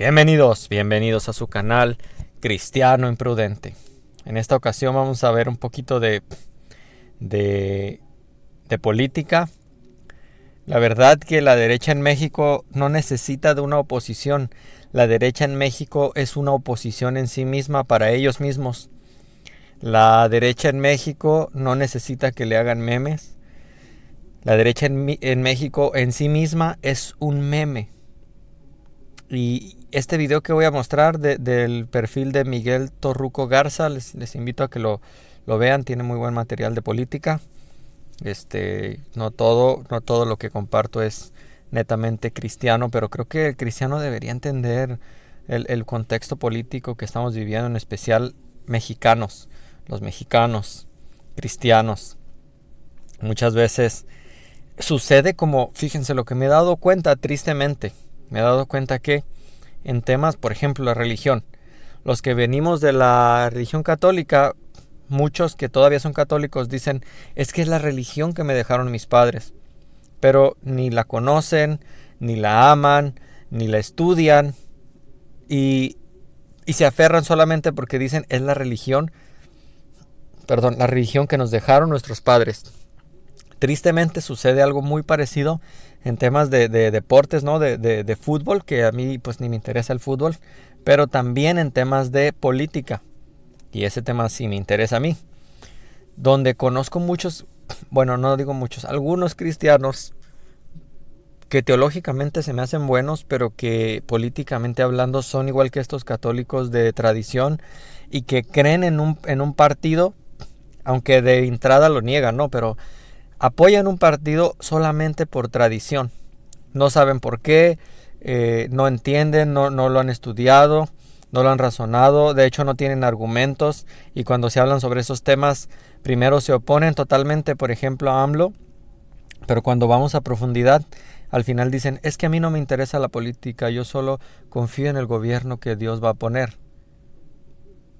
Bienvenidos, bienvenidos a su canal Cristiano Imprudente. En esta ocasión vamos a ver un poquito de, de, de política. La verdad que la derecha en México no necesita de una oposición. La derecha en México es una oposición en sí misma para ellos mismos. La derecha en México no necesita que le hagan memes. La derecha en, en México en sí misma es un meme. Y este video que voy a mostrar del perfil de Miguel Torruco Garza, les, invito a que lo, vean, tiene muy buen material de política. Este, no todo, no todo lo que comparto es netamente cristiano, pero creo que el cristiano debería entender el, el contexto político que estamos viviendo, en especial mexicanos, los mexicanos, cristianos. Muchas veces sucede como, fíjense lo que me he dado cuenta tristemente, me he dado cuenta que en temas, por ejemplo, la religión. Los que venimos de la religión católica, muchos que todavía son católicos dicen, es que es la religión que me dejaron mis padres. Pero ni la conocen, ni la aman, ni la estudian y, y se aferran solamente porque dicen es la religión, perdón, la religión que nos dejaron nuestros padres. Tristemente sucede algo muy parecido en temas de, deportes, ¿no? De, de, fútbol, que a mí pues ni me interesa el fútbol, pero también en temas de política. Y ese tema sí me interesa a mí. Donde conozco muchos, bueno, no digo muchos, algunos cristianos que teológicamente se me hacen buenos, pero que políticamente hablando son igual que estos católicos de tradición y que creen en un, en un partido, aunque de entrada lo niegan, ¿no? Pero apoyan un partido solamente por tradición. No saben por qué, eh, no entienden, no, no, lo han estudiado, no lo han razonado, de hecho no tienen argumentos y cuando se hablan sobre esos temas, primero se oponen totalmente, por ejemplo, a AMLO, pero cuando vamos a profundidad, al final dicen, es que a mí no me interesa la política, yo solo confío en el gobierno que Dios va a poner.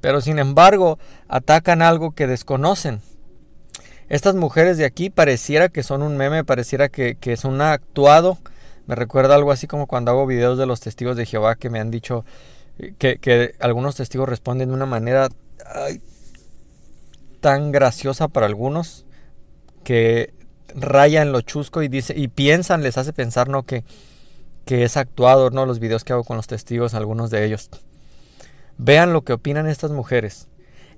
Pero sin embargo, atacan algo que desconocen. Estas mujeres de aquí pareciera que son un meme, pareciera que, que es un actuado. Me recuerda algo así como cuando hago videos de los testigos de Jehová que me han dicho eh, que, algunos testigos responden de una manera tan graciosa para algunos que raya en lo chusco y dice y piensan, les hace pensar no que, que es actuado, no los videos que hago con los testigos, algunos de ellos. Vean lo que opinan estas mujeres.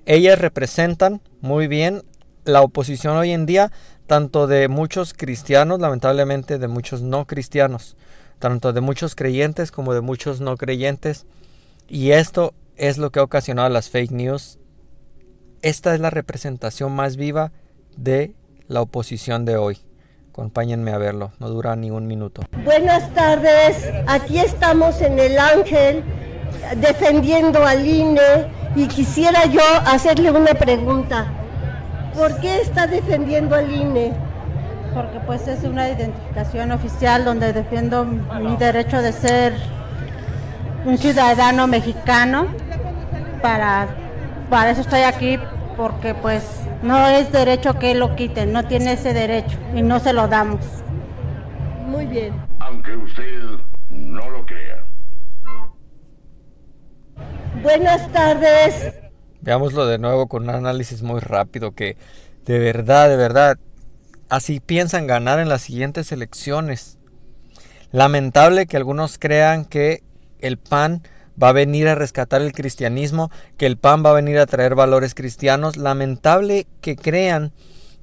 Ellas representan muy bien la oposición hoy en día, tanto de muchos cristianos, lamentablemente de muchos no cristianos, tanto de muchos creyentes como de muchos no creyentes. Y esto es lo que ha ocasionado las fake news. Esta es la representación más viva de la oposición de hoy. Acompáñenme a verlo, no dura ni un minuto. Buenas tardes, aquí estamos en el Ángel defendiendo al INE y quisiera yo hacerle una pregunta. ¿Por qué está defendiendo al INE? Porque pues es una identificación oficial donde defiendo mi derecho de ser un ciudadano mexicano. Para, para eso estoy aquí, porque pues no es derecho que lo quiten, no tiene ese derecho y no se lo damos. Muy bien. Aunque usted no lo crea. Buenas tardes. Veámoslo de nuevo con un análisis muy rápido que de verdad, de verdad, así piensan ganar en las siguientes elecciones. Lamentable que algunos crean que el PAN va a venir a rescatar el cristianismo, que el PAN va a venir a traer valores cristianos. Lamentable que crean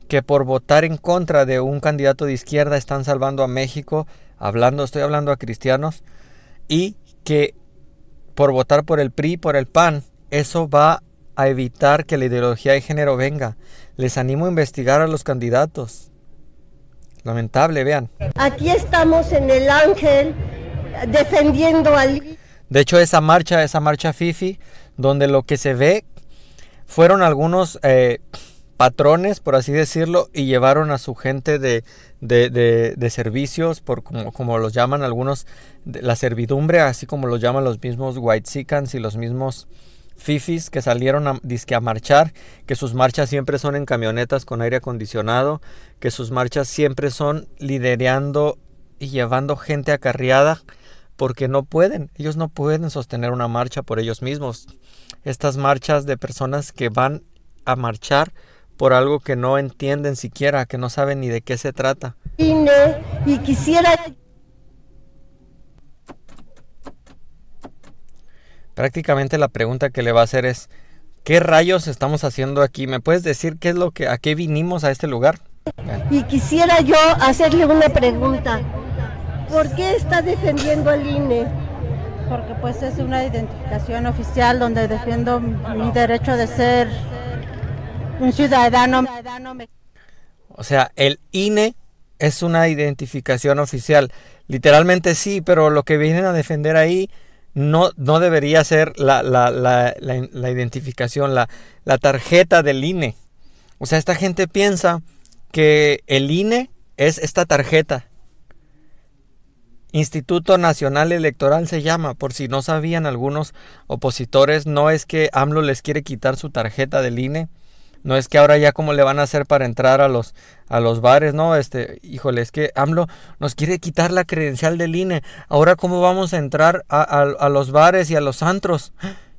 que por votar en contra de un candidato de izquierda están salvando a México, hablando, estoy hablando a cristianos, y que por votar por el PRI, por el PAN, eso va a evitar que la ideología de género venga. Les animo a investigar a los candidatos. Lamentable, vean. Aquí estamos en el Ángel defendiendo al... De hecho, esa marcha, esa marcha FIFI, donde lo que se ve fueron algunos eh, patrones, por así decirlo, y llevaron a su gente de, de, servicios, por como, como, los llaman algunos, la servidumbre, así como los llaman los mismos white y los mismos fifis que salieron a, marchar, que sus marchas siempre son en camionetas con aire acondicionado, que sus marchas siempre son liderando y llevando gente acarreada porque no pueden, ellos no pueden sostener una marcha por ellos mismos. Estas marchas de personas que van a marchar por algo que no entienden siquiera, que no saben ni de qué se trata. y quisiera Prácticamente la pregunta que le va a hacer es ¿qué rayos estamos haciendo aquí? ¿Me puedes decir qué es lo que a qué vinimos a este lugar? Y quisiera yo hacerle una pregunta. ¿Por qué está defendiendo al INE? Porque pues es una identificación oficial donde defiendo mi derecho de ser un ciudadano. O sea, el INE es una identificación oficial. Literalmente sí, pero lo que vienen a defender ahí no, no debería ser la, la, la, la, identificación, la, la tarjeta del INE. O sea, esta gente piensa que el INE es esta tarjeta. Instituto Nacional Electoral se llama, por si no sabían algunos opositores, no es que AMLO les quiere quitar su tarjeta del INE, no es que ahora ya cómo le van a hacer para entrar a los, a los bares, no, este, híjole, es que AMLO nos quiere quitar la credencial del INE. Ahora cómo vamos a entrar a, a los bares y a los antros.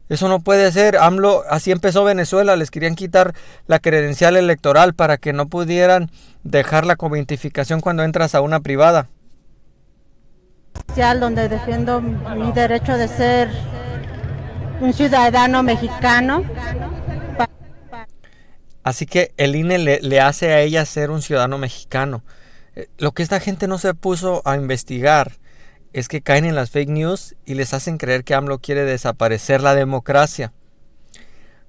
Eso no puede ser. AMLO, así empezó Venezuela, les querían quitar la credencial electoral para que no pudieran dejarla como identificación cuando entras a una privada. Donde defiendo mi derecho de ser un ciudadano mexicano Así que el INE le, hace a ella ser un ciudadano mexicano. Eh, lo que esta gente no se puso a investigar es que caen en las fake news y les hacen creer que AMLO quiere desaparecer la democracia.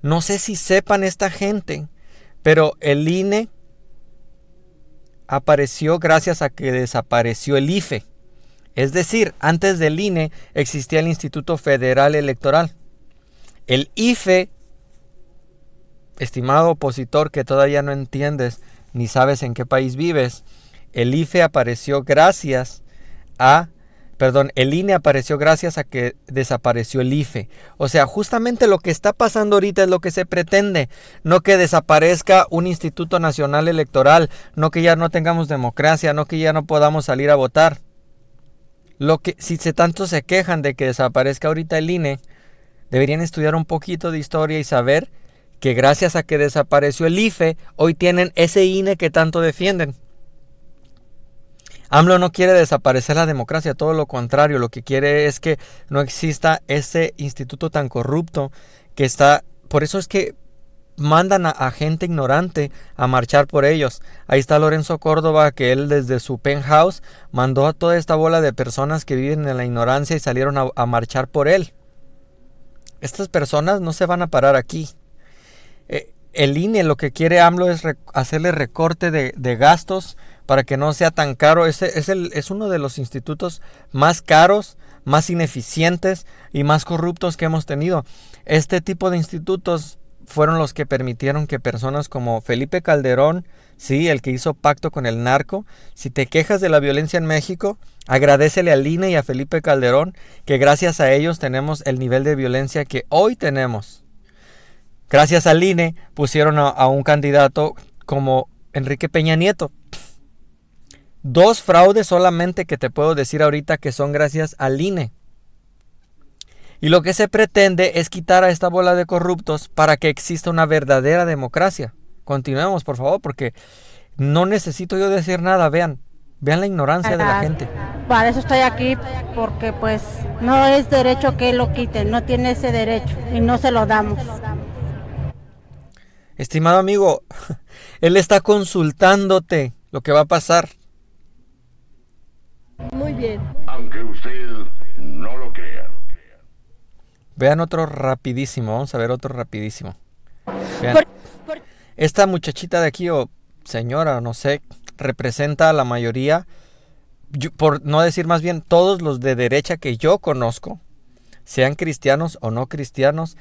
No sé si sepan esta gente, pero el INE apareció gracias a que desapareció el IFE. Es decir, antes del INE existía el Instituto Federal Electoral. El IFE estimado opositor que todavía no entiendes ni sabes en qué país vives, el IFE apareció gracias a, perdón, el INE apareció gracias a que desapareció el IFE. O sea, justamente lo que está pasando ahorita es lo que se pretende, no que desaparezca un Instituto Nacional Electoral, no que ya no tengamos democracia, no que ya no podamos salir a votar. Lo que, si se tanto se quejan de que desaparezca ahorita el INE, deberían estudiar un poquito de historia y saber que gracias a que desapareció el IFE, hoy tienen ese INE que tanto defienden. AMLO no quiere desaparecer la democracia, todo lo contrario, lo que quiere es que no exista ese instituto tan corrupto que está, por eso es que mandan a, gente ignorante a marchar por ellos. Ahí está Lorenzo Córdoba, que él desde su penthouse mandó a toda esta bola de personas que viven en la ignorancia y salieron a marchar por él. Estas personas no se van a parar aquí. Eh, el INE lo que quiere AMLO es hacerle recorte de, gastos para que no sea tan caro. Es, es, el, es uno de los institutos más caros, más ineficientes y más corruptos que hemos tenido. Este tipo de institutos fueron los que permitieron que personas como Felipe Calderón, sí, el que hizo pacto con el narco, si te quejas de la violencia en México, agradecele al INE y a Felipe Calderón que gracias a ellos tenemos el nivel de violencia que hoy tenemos. Gracias al INE pusieron a, un candidato como Enrique Peña Nieto. Dos fraudes solamente que te puedo decir ahorita que son gracias al INE. Y lo que se pretende es quitar a esta bola de corruptos para que exista una verdadera democracia. Continuemos, por favor, porque no necesito yo decir nada. Vean, vean la ignorancia de la gente. Para eso estoy aquí, porque pues no es derecho que lo quiten, no tiene ese derecho y no se lo damos. Estimado amigo, Él está consultándote lo que va a pasar. Muy bien. Aunque usted no lo crea. Vean otro rapidísimo, vamos a ver otro rapidísimo. Esta muchachita de aquí, o señora, no sé, representa a la mayoría, por no decir más bien todos los de derecha que yo conozco, sean cristianos o no cristianos,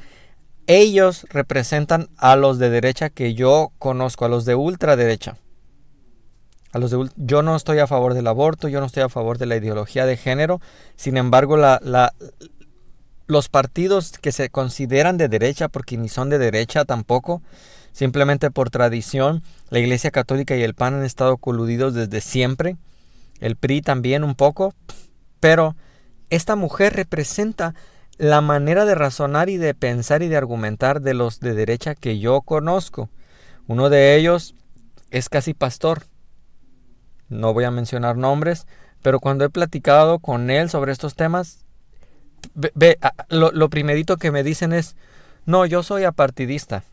ellos representan a los de derecha que yo conozco, a los de ultraderecha. A los de, yo no estoy a favor del aborto, yo no estoy a favor de la ideología de género. Sin embargo, la, los partidos que se consideran de derecha, porque ni son de derecha tampoco, simplemente por tradición, la Iglesia Católica y el PAN han estado coludidos desde siempre. El PRI también un poco, pero esta mujer representa la manera de razonar y de pensar y de argumentar de los de derecha que yo conozco. Uno de ellos es casi pastor. No voy a mencionar nombres, pero cuando he platicado con él sobre estos temas, ve, lo, lo primerito que me dicen es, no, yo soy apartidista.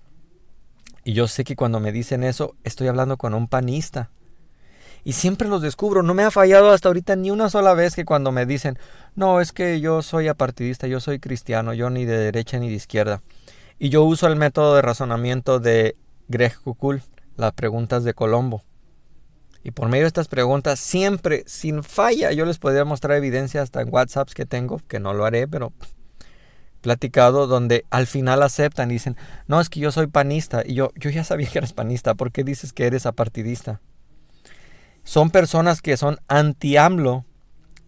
Y yo sé que cuando me dicen eso, estoy hablando con un panista. Y siempre los descubro. No me ha fallado hasta ahorita ni una sola vez que cuando me dicen, no, es que yo soy apartidista, yo soy cristiano, yo ni de derecha ni de izquierda. Y yo uso el método de razonamiento de Greg Kukul, las preguntas de Colombo. Y por medio de estas preguntas, siempre, sin falla, yo les podría mostrar evidencia hasta en WhatsApps que tengo, que no lo haré, pero platicado, donde al final aceptan y dicen, no, es que yo soy panista. Y yo, yo ya sabía que eres panista, ¿por qué dices que eres apartidista? Son personas que son anti-AMLO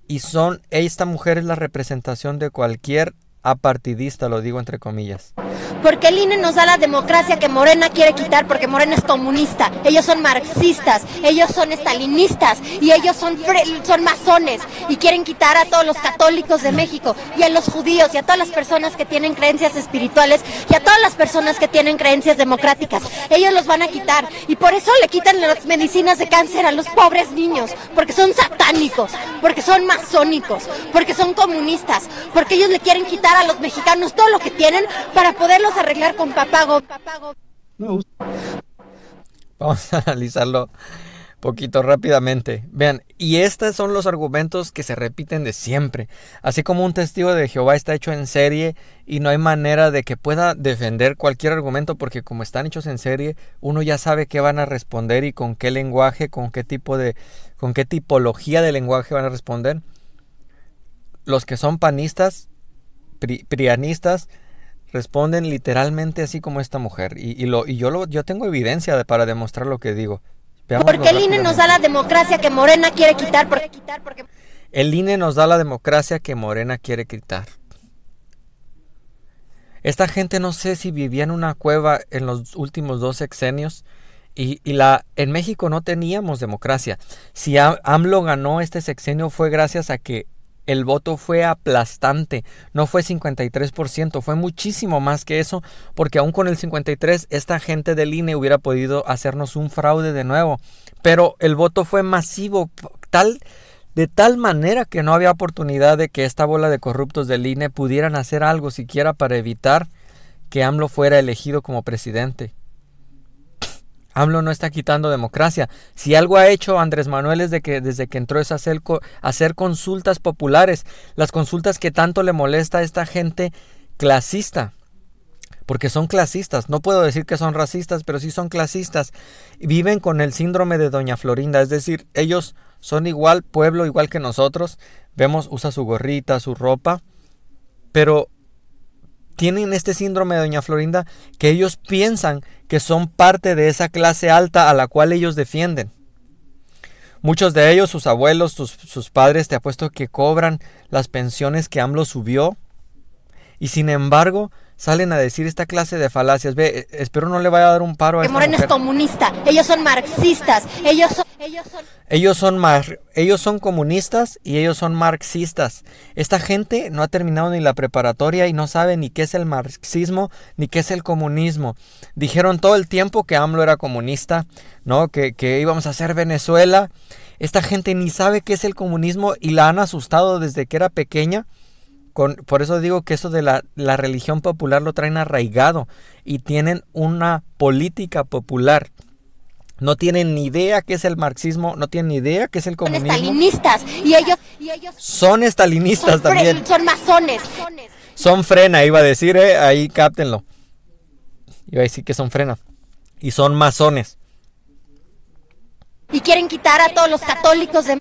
y son, esta mujer es la representación de cualquier apartidista, lo digo entre comillas. Porque el INE nos da la democracia que Morena quiere quitar porque Morena es comunista. Ellos son marxistas, ellos son estalinistas. Y ellos son, son masones. Y quieren quitar a todos los católicos de México. Y a los judíos. Y a todas las personas que tienen creencias espirituales. Y a todas las personas que tienen creencias democráticas. Ellos los van a quitar. Y por eso le quitan las medicinas de cáncer a los pobres niños, porque son satánicos, porque son masónicos, porque son comunistas, porque ellos le quieren quitar a los mexicanos todo lo que tienen para poderlos arreglar con papago. Vamos a analizarlo poquito rápidamente. Vean, y estos son los argumentos que se repiten de siempre. Así como un testigo de Jehová está hecho en serie y no hay manera de que pueda defender cualquier argumento porque como están hechos en serie, uno ya sabe qué van a responder y con qué lenguaje, con qué tipo de con qué tipología de lenguaje van a responder. Los que son panistas prianistas responden literalmente así como esta mujer. Y, lo, y yo, lo, yo tengo evidencia para demostrar lo que digo. porque el INE nos da la democracia que Morena quiere quitar. Porque... El INE nos da la democracia que Morena quiere quitar. Esta gente no sé si vivía en una cueva en los últimos dos sexenios y, y, la, en México no teníamos democracia. Si AMLO ganó este sexenio fue gracias a que el voto fue aplastante, no fue 53%, fue muchísimo más que eso, porque aún con el 53 esta gente del INE hubiera podido hacernos un fraude de nuevo, pero el voto fue masivo, tal de tal manera que no había oportunidad de que esta bola de corruptos del INE pudieran hacer algo siquiera para evitar que AMLO fuera elegido como presidente. AMLO no está quitando democracia. Si algo ha hecho Andrés Manuel es de que desde que entró es hacer, hacer consultas populares, las consultas que tanto le molesta a esta gente clasista. Porque son clasistas, no puedo decir que son racistas, pero sí son clasistas. Viven con el síndrome de Doña Florinda, es decir, ellos son igual pueblo, igual que nosotros. Vemos, usa su gorrita, su ropa, pero tienen este síndrome de Doña Florinda que ellos piensan que son parte de esa clase alta a la cual ellos defienden. Muchos de ellos, sus abuelos, sus, sus padres, te apuesto que cobran las pensiones que AMLO subió. Y sin embargo, salen a decir esta clase de falacias. Ve, eh, espero no le vaya a dar un paro a esta Morena es comunista, ellos son marxistas, ellos son... Ellos son, ellos son, mar, ellos son comunistas y ellos son marxistas. Esta gente no ha terminado ni la preparatoria y no sabe ni qué es el marxismo ni qué es el comunismo. Dijeron todo el tiempo que AMLO era comunista, ¿no? Que, que íbamos a hacer Venezuela. Esta gente ni sabe qué es el comunismo y la han asustado desde que era pequeña por eso digo que eso de la, la religión popular lo traen arraigado y tienen una política popular. No tienen ni idea qué es el marxismo, no tienen ni idea qué es el comunismo. Son estalinistas y ellos, y ellos son estalinistas también. Son masones. Son frena, iba a decir, eh, ahí cáptenlo. Iba a decir que son frena. Y son masones. Y quieren quitar a todos los católicos de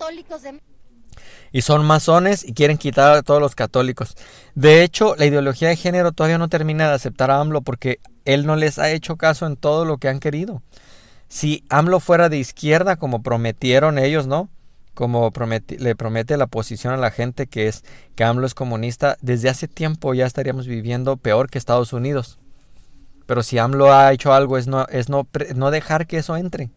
y son masones y quieren quitar a todos los católicos. De hecho, la ideología de género todavía no termina de aceptar a AMLO porque él no les ha hecho caso en todo lo que han querido. Si AMLO fuera de izquierda, como prometieron ellos, ¿no? Como le promete la posición a la gente que es que AMLO es comunista, desde hace tiempo ya estaríamos viviendo peor que Estados Unidos. Pero si AMLO ha hecho algo es no, es no, no dejar que eso entre.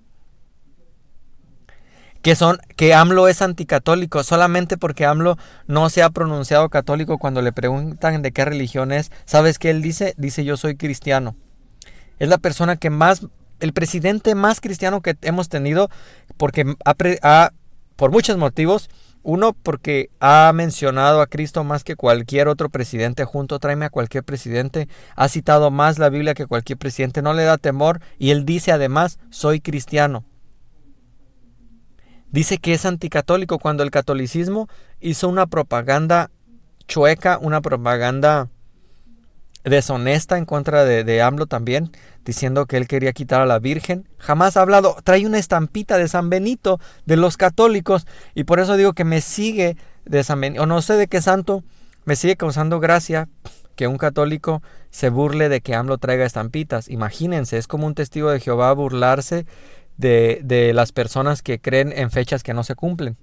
Que son que AMLO es anticatólico solamente porque AMLO no se ha pronunciado católico cuando le preguntan de qué religión es. ¿Sabes qué él dice? Dice yo soy cristiano. Es la persona que más el presidente más cristiano que hemos tenido porque ha, por muchos motivos uno, porque ha mencionado a Cristo más que cualquier otro presidente junto, tráeme a cualquier presidente, ha citado más la Biblia que cualquier presidente, no le da temor y él dice además, soy cristiano. Dice que es anticatólico cuando el catolicismo hizo una propaganda chueca, una propaganda deshonesta en contra de, de, AMLO también, diciendo que él quería quitar a la Virgen. Jamás ha hablado, trae una estampita de San Benito, de los católicos, y por eso digo que me sigue de San Benito, o no sé de qué santo, me sigue causando gracia que un católico se burle de que AMLO traiga estampitas. Imagínense, es como un testigo de Jehová burlarse de, de las personas que creen en fechas que no se cumplen.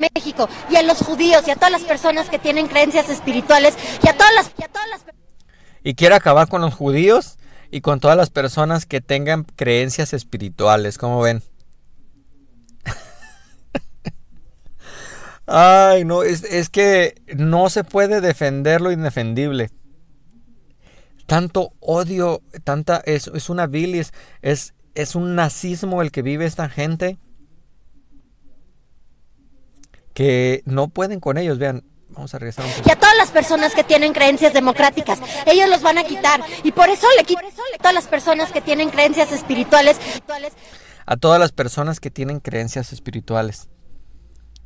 México y a los judíos y a todas las personas que tienen creencias espirituales y a todas las... Y, todas las... y quiere acabar con los judíos y con todas las personas que tengan creencias espirituales, como ven? Ay, no, es, es, que no se puede defender lo indefendible. Tanto odio, tanta, es, es una bilis, es, es un nazismo el que vive esta gente que no pueden con ellos. Vean, vamos a regresar un. Y a todas las personas que tienen creencias democráticas, ellos los van a quitar. Y por eso le quitan a todas las personas que tienen creencias espirituales. A todas las personas que tienen creencias espirituales.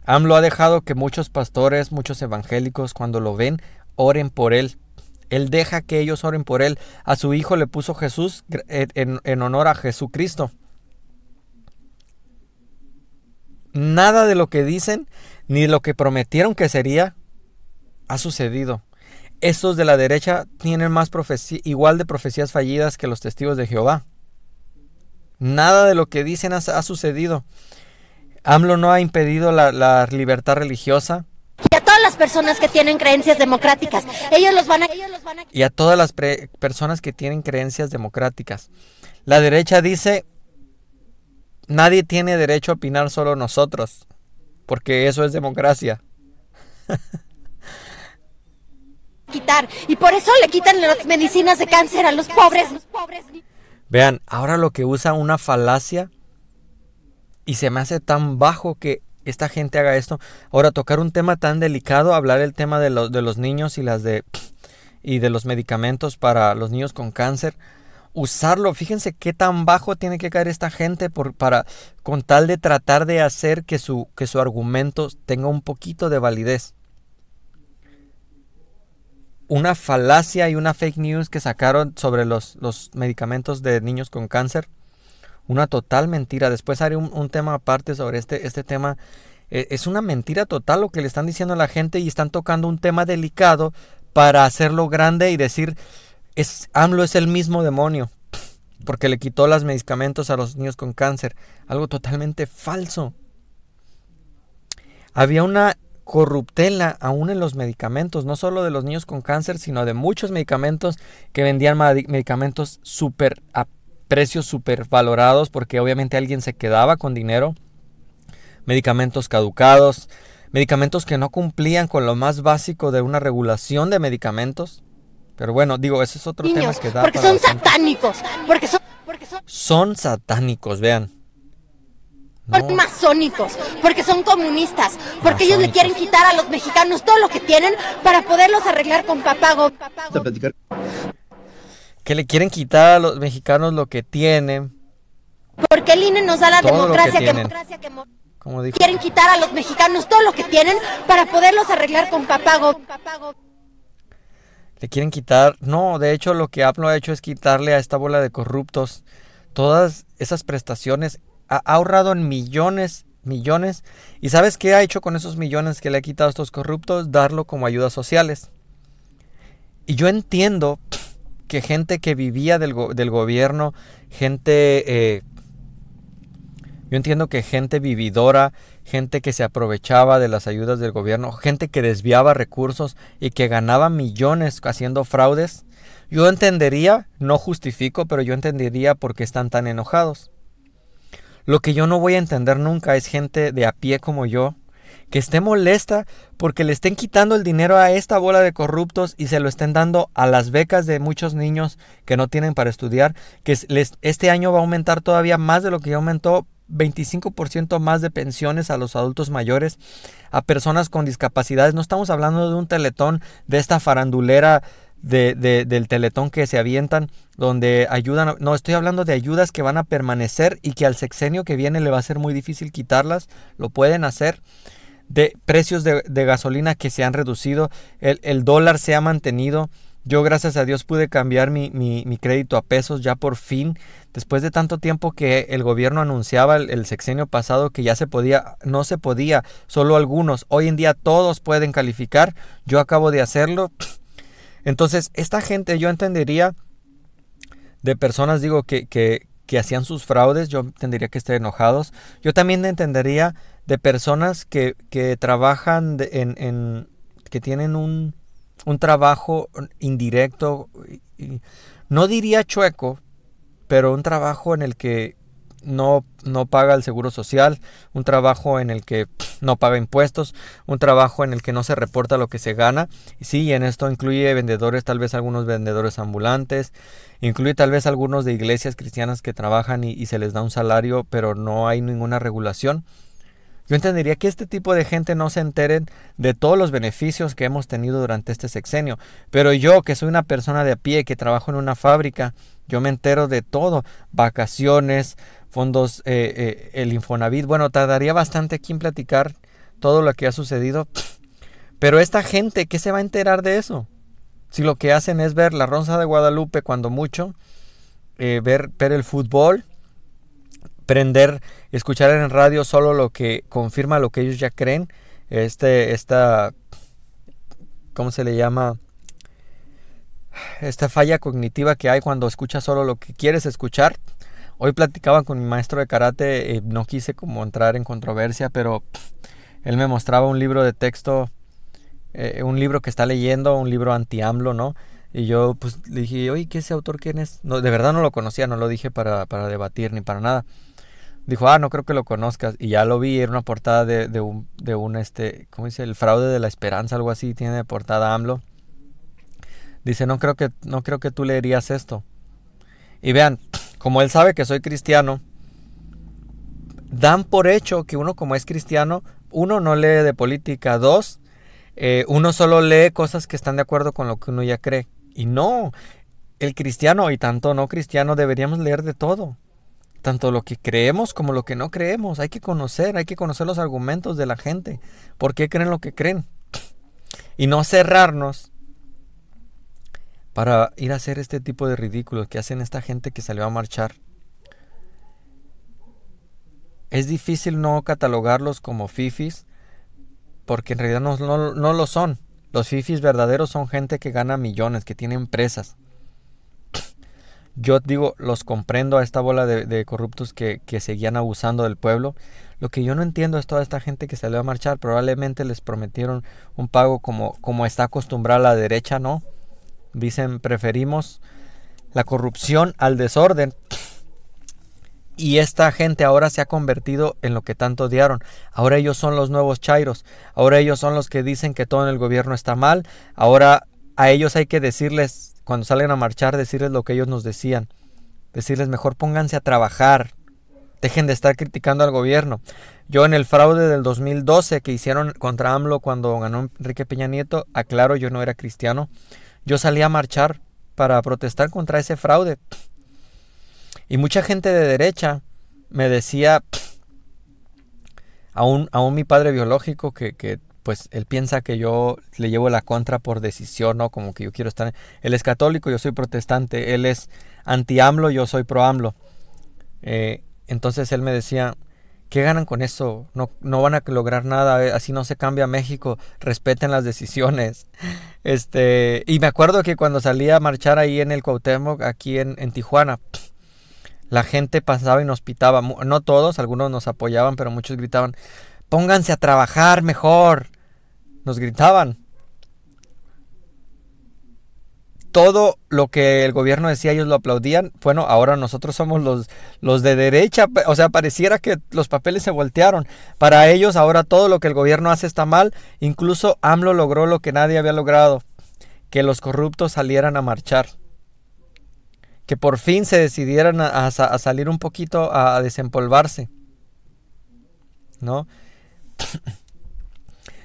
AMLO ha dejado que muchos pastores, muchos evangélicos, cuando lo ven, oren por él. Él deja que ellos oren por él. A su hijo le puso Jesús en, en honor a Jesucristo. Nada de lo que dicen ni lo que prometieron que sería ha sucedido. Estos de la derecha tienen más igual de profecías fallidas que los testigos de Jehová. Nada de lo que dicen ha, sucedido. AMLO no ha impedido la, libertad religiosa. Y a todas las personas que tienen creencias democráticas, ellos los van a... Y a todas las personas que tienen creencias democráticas. La derecha dice, nadie tiene derecho a opinar, solo nosotros porque eso es democracia. Quitar. Y por eso le quitan las medicinas de cáncer a los pobres. Vean, ahora lo que usa una falacia y se me hace tan bajo que esta gente haga esto. Ahora tocar un tema tan delicado, hablar el tema de, los de los niños y las de y de los medicamentos para los niños con cáncer usarlo. Fíjense qué tan bajo tiene que caer esta gente por, para, con tal de tratar de hacer que su, que su argumento tenga un poquito de validez. Una falacia y una fake news que sacaron sobre los, los medicamentos de niños con cáncer. Una total mentira. Después haré un, tema aparte sobre este, este tema. E, es una mentira total lo que le están diciendo a la gente y están tocando un tema delicado para hacerlo grande y decir, es, AMLO es el mismo demonio, porque le quitó los medicamentos a los niños con cáncer. Algo totalmente falso. Había una corruptela aún en los medicamentos, no solo de los niños con cáncer, sino de muchos medicamentos que vendían medicamentos super a precios super valorados porque obviamente alguien se quedaba con dinero. Medicamentos caducados, medicamentos que no cumplían con lo más básico de una regulación de medicamentos. Pero bueno, digo, ese es otro tema que da. Porque son satánicos. Porque son, porque son. Son satánicos, vean. Son masónicos, porque son comunistas, porque ellos le quieren quitar a los mexicanos todo lo que tienen para poderlos arreglar con papago. Que le quieren quitar a los mexicanos lo que tienen. Porque el INE nos da la democracia que, democracia que quieren quitar a los mexicanos todo lo que tienen para poderlos arreglar con papago le quieren quitar. No, de hecho lo que Apple ha hecho es quitarle a esta bola de corruptos todas esas prestaciones. Ha ahorrado en millones, millones. ¿Y sabes qué ha hecho con esos millones que le ha quitado a estos corruptos? Darlo como ayudas sociales. Y yo entiendo que gente que vivía del, del gobierno, gente... Eh, yo entiendo que gente vividora, gente que se aprovechaba de las ayudas del gobierno, gente que desviaba recursos y que ganaba millones haciendo fraudes, yo entendería, no justifico, pero yo entendería por qué están tan enojados. Lo que yo no voy a entender nunca es gente de a pie como yo que esté molesta porque le estén quitando el dinero a esta bola de corruptos y se lo estén dando a las becas de muchos niños que no tienen para estudiar, que este año va a aumentar todavía más de lo que ya aumentó 25% más de pensiones a los adultos mayores, a personas con discapacidades. No estamos hablando de un teletón de esta farandulera de, del teletón que se avientan, donde ayudan. No, estoy hablando de ayudas que van a permanecer y que al sexenio que viene le va a ser muy difícil quitarlas. Lo pueden hacer. De precios de, gasolina que se han reducido. El, el dólar se ha mantenido. Yo gracias a Dios pude cambiar mi, crédito a pesos ya por fin, después de tanto tiempo que el gobierno anunciaba el, sexenio pasado que ya se podía, no se podía, solo algunos, hoy en día todos pueden calificar, yo acabo de hacerlo. Entonces, esta gente yo entendería de personas, digo, que, que, que hacían sus fraudes, yo entendería que estén enojados. Yo también entendería de personas que, que trabajan en, en, que tienen un un trabajo indirecto, no diría chueco, pero un trabajo en el que no, no paga el seguro social, un trabajo en el que no paga impuestos, un trabajo en el que no se reporta lo que se gana. Y sí, en esto incluye vendedores, tal vez algunos vendedores ambulantes, incluye tal vez algunos de iglesias cristianas que trabajan y, y se les da un salario, pero no hay ninguna regulación. Yo entendería que este tipo de gente no se enteren de todos los beneficios que hemos tenido durante este sexenio. Pero yo, que soy una persona de a pie, que trabajo en una fábrica, yo me entero de todo. Vacaciones, fondos, eh, eh, el Infonavit. Bueno, tardaría bastante aquí en platicar todo lo que ha sucedido. Pero esta gente, ¿qué se va a enterar de eso? Si lo que hacen es ver la Rosa de Guadalupe cuando mucho, eh, ver, ver el fútbol, prender, escuchar en radio solo lo que confirma lo que ellos ya creen. Este, esta, ¿cómo se le llama? Esta falla cognitiva que hay cuando escuchas solo lo que quieres escuchar. Hoy platicaba con mi maestro de karate, eh, no quise como entrar en controversia, pero él me mostraba un libro de texto, eh, un libro que está leyendo, un libro anti-AMLO, ¿no? Y yo pues le dije, oye, ¿qué ese autor quién es? No, de verdad no lo conocía, no lo dije para, para debatir ni para nada dijo, ah, no creo que lo conozcas. Y ya lo vi, era una portada de, de, un, de un, este, ¿cómo dice? El fraude de la esperanza, algo así, tiene de portada AMLO. Dice, no creo que, no creo que tú leerías esto. Y vean, como él sabe que soy cristiano, dan por hecho que uno como es cristiano, uno no lee de política, dos, eh, uno solo lee cosas que están de acuerdo con lo que uno ya cree. Y no, el cristiano y tanto no cristiano deberíamos leer de todo tanto lo que creemos como lo que no creemos. Hay que conocer, hay que conocer los argumentos de la gente. ¿Por qué creen lo que creen? Y no cerrarnos para ir a hacer este tipo de ridículos que hacen esta gente que salió a marchar. Es difícil no catalogarlos como fifis porque en realidad no, no lo son. Los fifis verdaderos son gente que gana millones, que tiene empresas, yo digo, los comprendo a esta bola de, corruptos que, seguían abusando del pueblo. Lo que yo no entiendo es toda esta gente que salió a marchar. Probablemente les prometieron un pago como, como está acostumbrada la derecha, ¿no? Dicen, preferimos la corrupción al desorden. Y esta gente ahora se ha convertido en lo que tanto odiaron. Ahora ellos son los nuevos chairos. Ahora ellos son los que dicen que todo en el gobierno está mal. Ahora a ellos hay que decirles cuando salgan a marchar, decirles lo que ellos nos decían. Decirles mejor pónganse a trabajar. Dejen de estar criticando al gobierno. Yo en el fraude del 2012 que hicieron contra AMLO cuando ganó Enrique Peña Nieto, aclaro, yo no era cristiano. Yo salí a marchar para protestar contra ese fraude. Y mucha gente de derecha me decía, aún, aún mi padre biológico, que, que pues él piensa que yo le llevo la contra por decisión, ¿no? Como que yo quiero estar... Él es católico, yo soy protestante, él es anti-AMLO, yo soy pro-AMLO. Eh, entonces él me decía, ¿qué ganan con eso? No, no van a lograr nada, eh, así no se cambia México, respeten las decisiones. Este, y me acuerdo que cuando salía a marchar ahí en el Cuauhtémoc, aquí en, en Tijuana, la gente pasaba y nos pitaba, no todos, algunos nos apoyaban, pero muchos gritaban, pónganse a trabajar mejor, nos gritaban. todo lo que el gobierno decía ellos lo aplaudían. Bueno, ahora nosotros somos los, los de derecha. O sea, pareciera que los papeles se voltearon. Para ellos ahora todo lo que el gobierno hace está mal. Incluso AMLO logró lo que nadie había logrado. Que los corruptos salieran a marchar. Que por fin se decidieran a, a salir un poquito a desempolvarse. ¿No?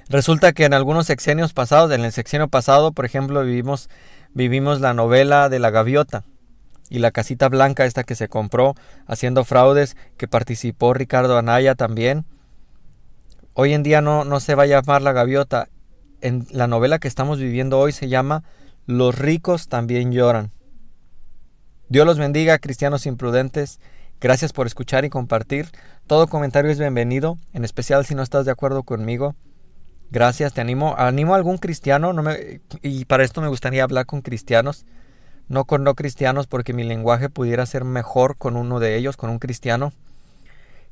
Resulta que en algunos sexenios pasados, en el sexenio pasado, por ejemplo, vivimos, vivimos la novela de la gaviota y la casita blanca esta que se compró haciendo fraudes, que participó Ricardo Anaya también. Hoy en día no, no se va a llamar la gaviota. En la novela que estamos viviendo hoy se llama Los ricos también lloran. Dios los bendiga, cristianos imprudentes. Gracias por escuchar y compartir. Todo comentario es bienvenido, en especial si no estás de acuerdo conmigo. Gracias, te animo, animo a algún cristiano, no me, y para esto me gustaría hablar con cristianos, no con no cristianos, porque mi lenguaje pudiera ser mejor con uno de ellos, con un cristiano,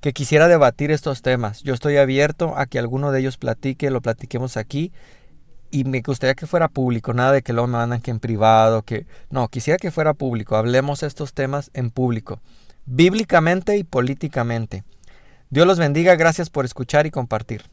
que quisiera debatir estos temas. Yo estoy abierto a que alguno de ellos platique, lo platiquemos aquí, y me gustaría que fuera público, nada de que lo mandan que en privado, que no, quisiera que fuera público, hablemos estos temas en público, bíblicamente y políticamente. Dios los bendiga, gracias por escuchar y compartir.